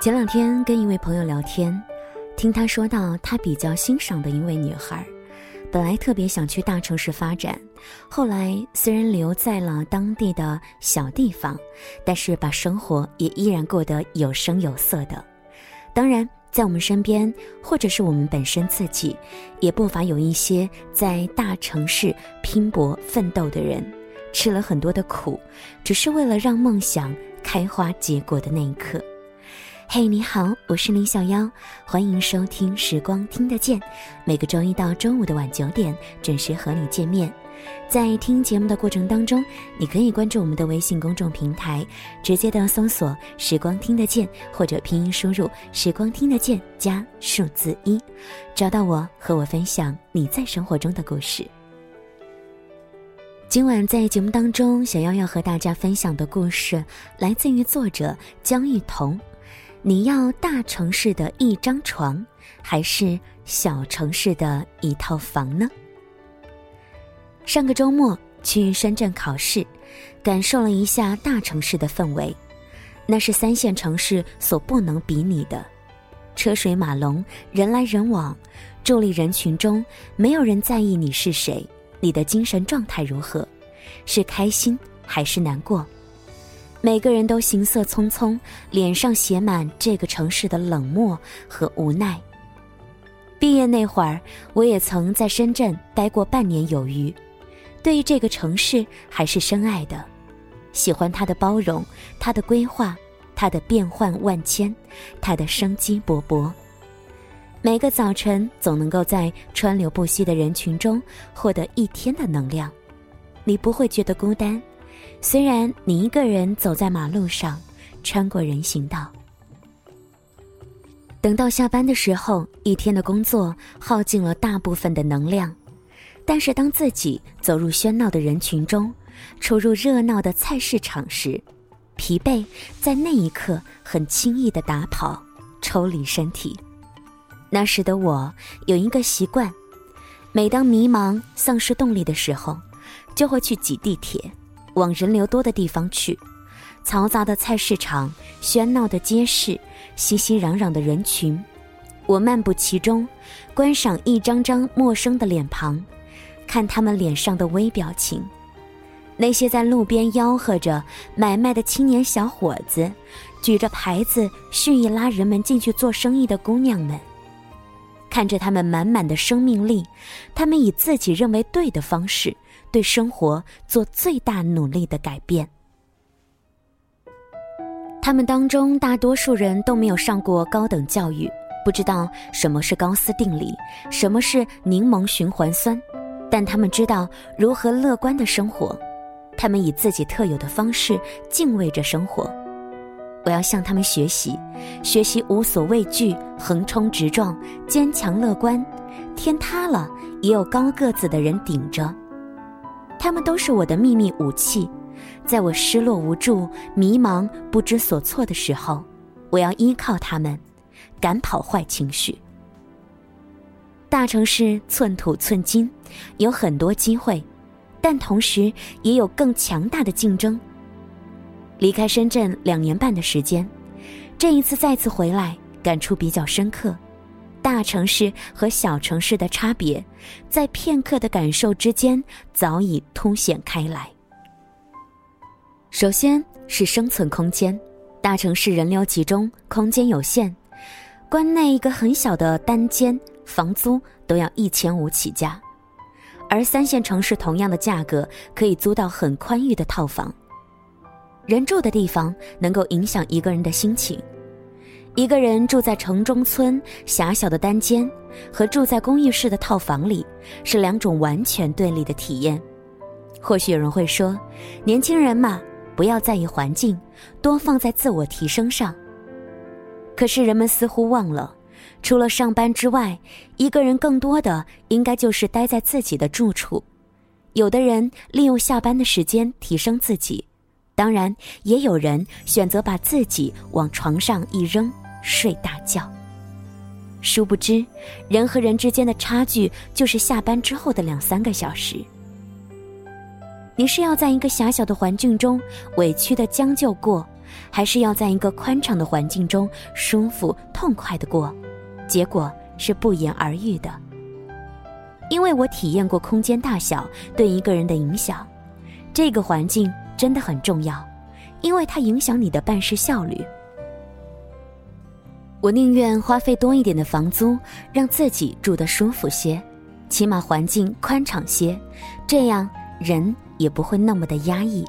前两天跟一位朋友聊天，听他说到他比较欣赏的一位女孩，本来特别想去大城市发展，后来虽然留在了当地的小地方，但是把生活也依然过得有声有色的。当然，在我们身边或者是我们本身自己，也不乏有一些在大城市拼搏奋斗的人，吃了很多的苦，只是为了让梦想开花结果的那一刻。嘿，你好，我是林小妖，欢迎收听《时光听得见》，每个周一到周五的晚九点准时和你见面。在听节目的过程当中，你可以关注我们的微信公众平台，直接的搜索“时光听得见”或者拼音输入“时光听得见”加数字一，找到我和我分享你在生活中的故事。今晚在节目当中，小妖要和大家分享的故事来自于作者江玉彤。你要大城市的一张床，还是小城市的一套房呢？上个周末去深圳考试，感受了一下大城市的氛围，那是三线城市所不能比拟的。车水马龙，人来人往，伫立人群中，没有人在意你是谁，你的精神状态如何，是开心还是难过。每个人都行色匆匆，脸上写满这个城市的冷漠和无奈。毕业那会儿，我也曾在深圳待过半年有余，对于这个城市还是深爱的，喜欢它的包容，它的规划，它的变幻万千，它的生机勃勃。每个早晨总能够在川流不息的人群中获得一天的能量，你不会觉得孤单。虽然你一个人走在马路上，穿过人行道，等到下班的时候，一天的工作耗尽了大部分的能量，但是当自己走入喧闹的人群中，出入热闹的菜市场时，疲惫在那一刻很轻易的打跑，抽离身体。那时的我有一个习惯，每当迷茫、丧失动力的时候，就会去挤地铁。往人流多的地方去，嘈杂的菜市场，喧闹的街市，熙熙攘攘的人群，我漫步其中，观赏一张张陌生的脸庞，看他们脸上的微表情。那些在路边吆喝着买卖的青年小伙子，举着牌子蓄意拉人们进去做生意的姑娘们，看着他们满满的生命力，他们以自己认为对的方式。对生活做最大努力的改变。他们当中大多数人都没有上过高等教育，不知道什么是高斯定理，什么是柠檬循环酸，但他们知道如何乐观的生活。他们以自己特有的方式敬畏着生活。我要向他们学习，学习无所畏惧、横冲直撞、坚强乐观。天塌了，也有高个子的人顶着。他们都是我的秘密武器，在我失落无助、迷茫不知所措的时候，我要依靠他们，赶跑坏情绪。大城市寸土寸金，有很多机会，但同时也有更强大的竞争。离开深圳两年半的时间，这一次再次回来，感触比较深刻。大城市和小城市的差别，在片刻的感受之间早已凸显开来。首先是生存空间，大城市人流集中，空间有限，关内一个很小的单间，房租都要一千五起家，而三线城市同样的价格可以租到很宽裕的套房。人住的地方能够影响一个人的心情。一个人住在城中村狭小的单间，和住在公寓式的套房里，是两种完全对立的体验。或许有人会说，年轻人嘛，不要在意环境，多放在自我提升上。可是人们似乎忘了，除了上班之外，一个人更多的应该就是待在自己的住处。有的人利用下班的时间提升自己，当然也有人选择把自己往床上一扔。睡大觉。殊不知，人和人之间的差距就是下班之后的两三个小时。你是要在一个狭小的环境中委屈的将就过，还是要在一个宽敞的环境中舒服痛快的过，结果是不言而喻的。因为我体验过空间大小对一个人的影响，这个环境真的很重要，因为它影响你的办事效率。我宁愿花费多一点的房租，让自己住得舒服些，起码环境宽敞些，这样人也不会那么的压抑。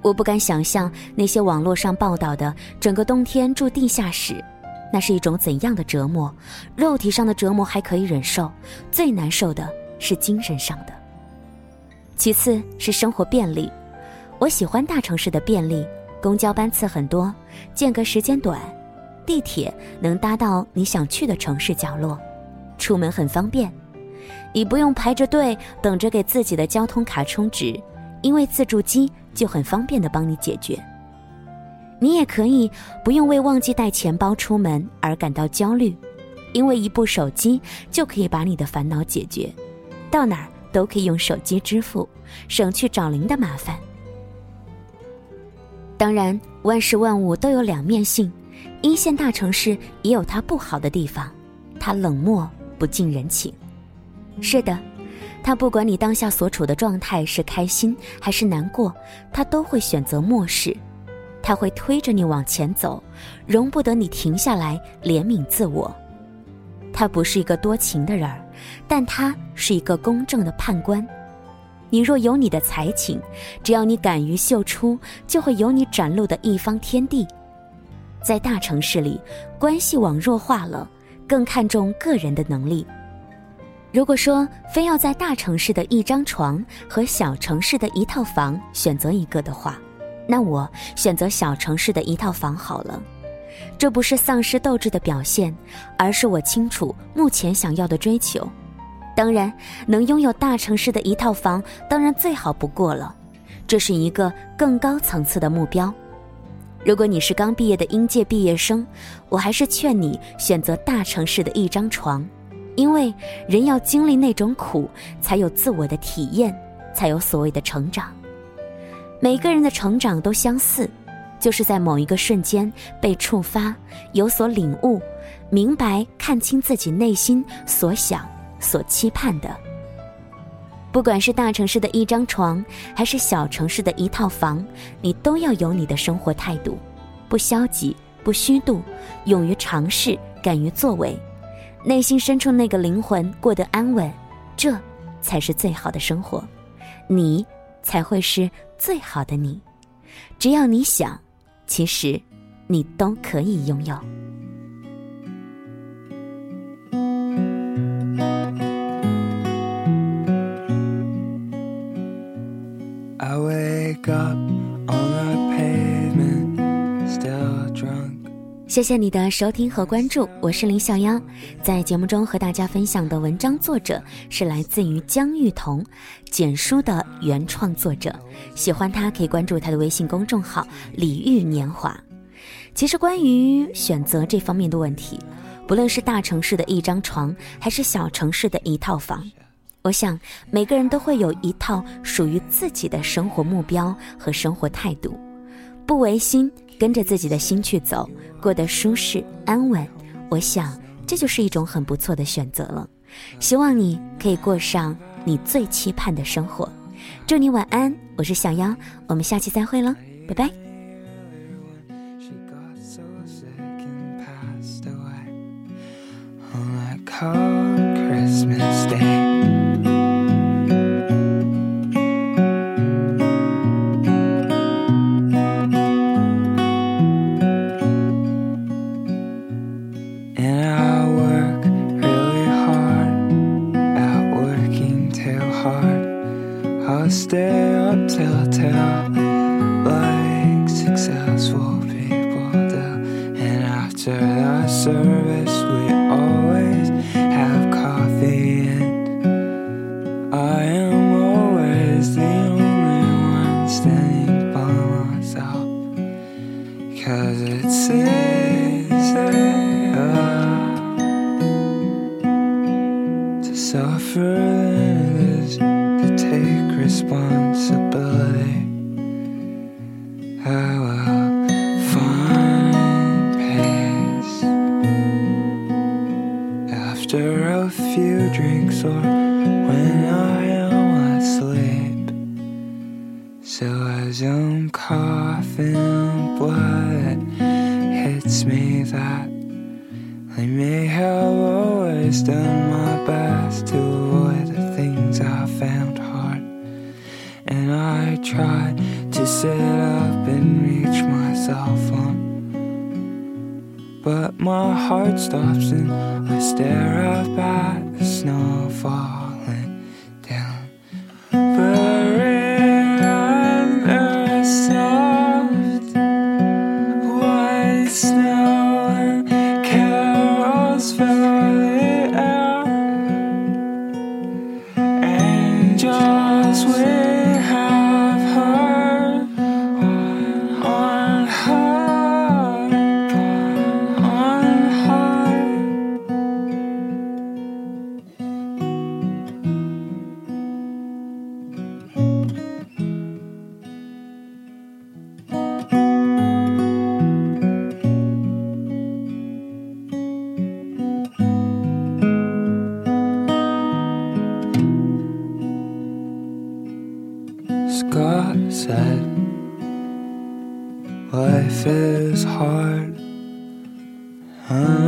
我不敢想象那些网络上报道的整个冬天住地下室，那是一种怎样的折磨？肉体上的折磨还可以忍受，最难受的是精神上的。其次是生活便利，我喜欢大城市的便利，公交班次很多，间隔时间短。地铁能搭到你想去的城市角落，出门很方便，你不用排着队等着给自己的交通卡充值，因为自助机就很方便的帮你解决。你也可以不用为忘记带钱包出门而感到焦虑，因为一部手机就可以把你的烦恼解决，到哪儿都可以用手机支付，省去找零的麻烦。当然，万事万物都有两面性。一线大城市也有它不好的地方，它冷漠不近人情。是的，它不管你当下所处的状态是开心还是难过，它都会选择漠视。它会推着你往前走，容不得你停下来怜悯自我。他不是一个多情的人儿，但他是一个公正的判官。你若有你的才情，只要你敢于秀出，就会有你展露的一方天地。在大城市里，关系网弱化了，更看重个人的能力。如果说非要在大城市的一张床和小城市的一套房选择一个的话，那我选择小城市的一套房好了。这不是丧失斗志的表现，而是我清楚目前想要的追求。当然，能拥有大城市的一套房，当然最好不过了。这是一个更高层次的目标。如果你是刚毕业的应届毕业生，我还是劝你选择大城市的一张床，因为人要经历那种苦，才有自我的体验，才有所谓的成长。每个人的成长都相似，就是在某一个瞬间被触发，有所领悟，明白看清自己内心所想、所期盼的。不管是大城市的一张床，还是小城市的一套房，你都要有你的生活态度，不消极，不虚度，勇于尝试，敢于作为，内心深处那个灵魂过得安稳，这才是最好的生活，你才会是最好的你。只要你想，其实你都可以拥有。I wake up on a pavement, still drunk. 谢谢你的收听和关注，我是林小妖。在节目中和大家分享的文章作者是来自于姜玉彤，简书的原创作者。喜欢他可以关注他的微信公众号“李玉年华”。其实关于选择这方面的问题，不论是大城市的一张床，还是小城市的一套房。我想每个人都会有一套属于自己的生活目标和生活态度，不违心，跟着自己的心去走，过得舒适安稳。我想这就是一种很不错的选择了。希望你可以过上你最期盼的生活。祝你晚安，我是小妖，我们下期再会了，拜拜。And I sore when I am asleep. So as I'm coughing, blood hits me that I may have always done my best to avoid the things I found hard. And I try to sit up and reach myself on. But my heart stops and I stare up at the snow Huh?